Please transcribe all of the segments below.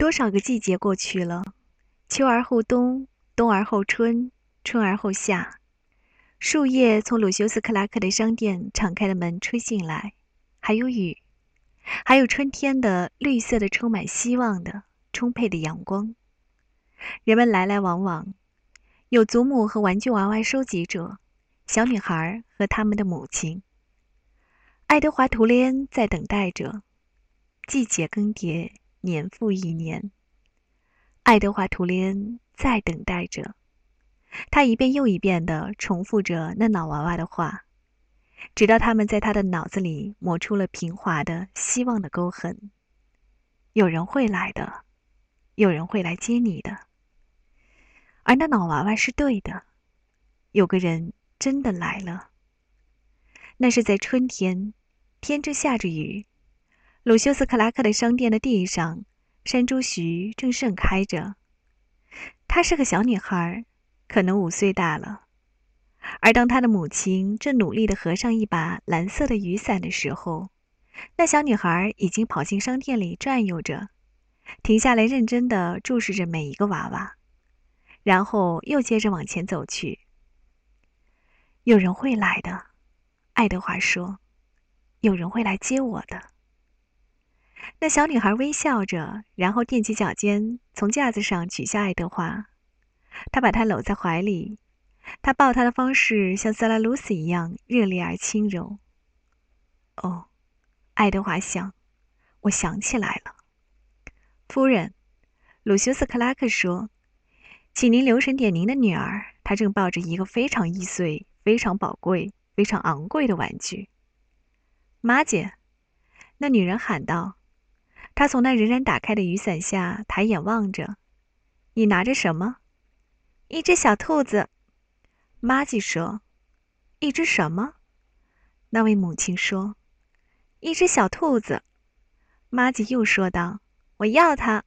多少个季节过去了，秋而后冬，冬而后春，春而后夏。树叶从鲁修斯克拉克的商店敞开的门吹进来，还有雨，还有春天的绿色的、充满希望的、充沛的阳光。人们来来往往，有祖母和玩具娃娃收集者，小女孩和他们的母亲。爱德华·图雷恩在等待着，季节更迭。年复一年，爱德华·图雷恩在等待着。他一遍又一遍地重复着那脑娃娃的话，直到他们在他的脑子里磨出了平滑的希望的沟痕。有人会来的，有人会来接你的。而那脑娃娃是对的，有个人真的来了。那是在春天，天正下着雨。鲁修斯克拉克的商店的地上，山猪徐正盛开着。她是个小女孩，可能五岁大了。而当她的母亲正努力地合上一把蓝色的雨伞的时候，那小女孩已经跑进商店里转悠着，停下来认真地注视着每一个娃娃，然后又接着往前走去。有人会来的，爱德华说：“有人会来接我的。”那小女孩微笑着，然后踮起脚尖，从架子上取下爱德华。她把他搂在怀里，她抱他的方式像塞拉鲁斯一样热烈而轻柔。哦，爱德华想，我想起来了，夫人，鲁修斯克拉克说：“请您留神点您的女儿，她正抱着一个非常易碎、非常宝贵、非常昂贵的玩具。”妈姐，那女人喊道。他从那仍然打开的雨伞下抬眼望着，你拿着什么？一只小兔子。玛吉说：“一只什么？”那位母亲说：“一只小兔子。”玛吉又说道：“我要它。”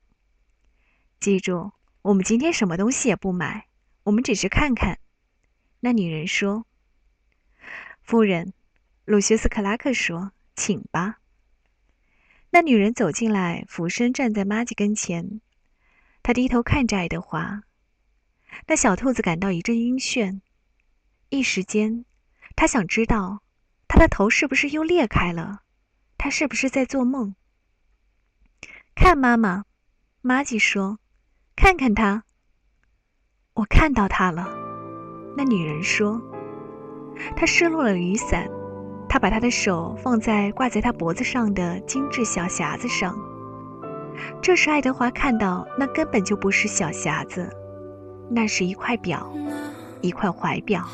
记住，我们今天什么东西也不买，我们只是看看。”那女人说。“夫人，鲁修斯克拉克说，请吧。”那女人走进来，俯身站在玛吉跟前。她低头看着爱德华。那小兔子感到一阵晕眩，一时间，他想知道，他的头是不是又裂开了？他是不是在做梦？看，妈妈，玛吉说：“看看他。”我看到他了。那女人说：“他失落了雨伞。”他把他的手放在挂在他脖子上的精致小匣子上。这时，爱德华看到那根本就不是小匣子，那是一块表，一块怀表，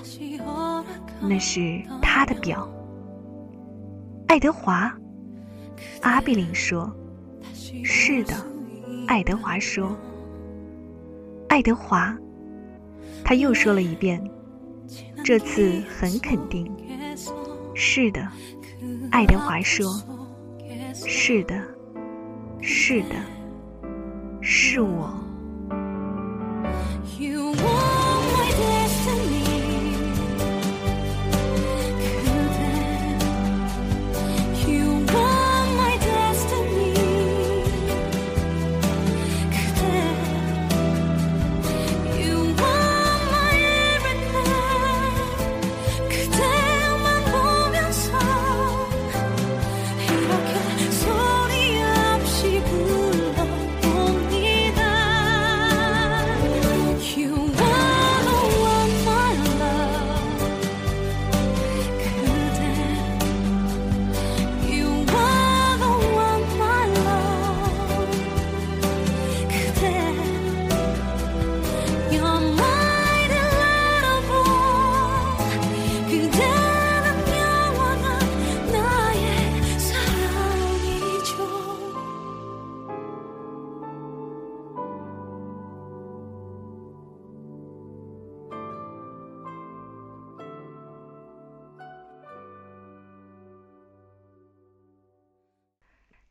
那是他的表。爱德华，阿比林说：“是的。”爱德华说：“爱德华。”他又说了一遍，这次很肯定。是的，爱德华说：“是的，是的，是我。”“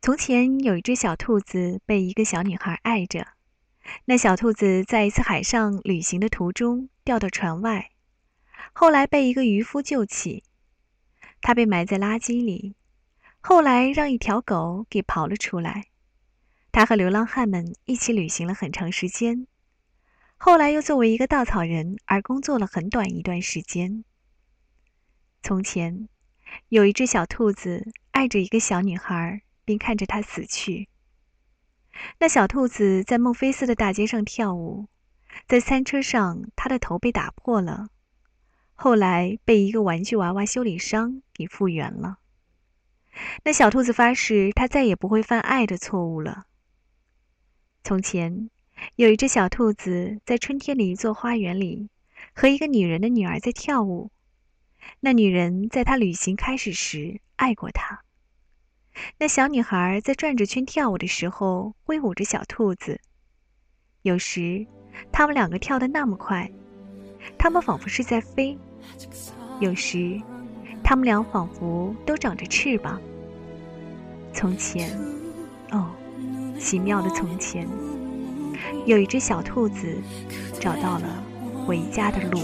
从前有一只小兔子被一个小女孩爱着。那小兔子在一次海上旅行的途中掉到船外，后来被一个渔夫救起。它被埋在垃圾里，后来让一条狗给刨了出来。”他和流浪汉们一起旅行了很长时间，后来又作为一个稻草人而工作了很短一段时间。从前，有一只小兔子爱着一个小女孩，并看着他死去。那小兔子在孟菲斯的大街上跳舞，在餐车上，它的头被打破了，后来被一个玩具娃娃修理商给复原了。那小兔子发誓，它再也不会犯爱的错误了。从前，有一只小兔子在春天的一座花园里，和一个女人的女儿在跳舞。那女人在她旅行开始时爱过他。那小女孩在转着圈跳舞的时候，挥舞着小兔子。有时，他们两个跳得那么快，他们仿佛是在飞；有时，他们俩仿佛都长着翅膀。从前，哦，奇妙的从前，有一只小兔子找到了回家的路。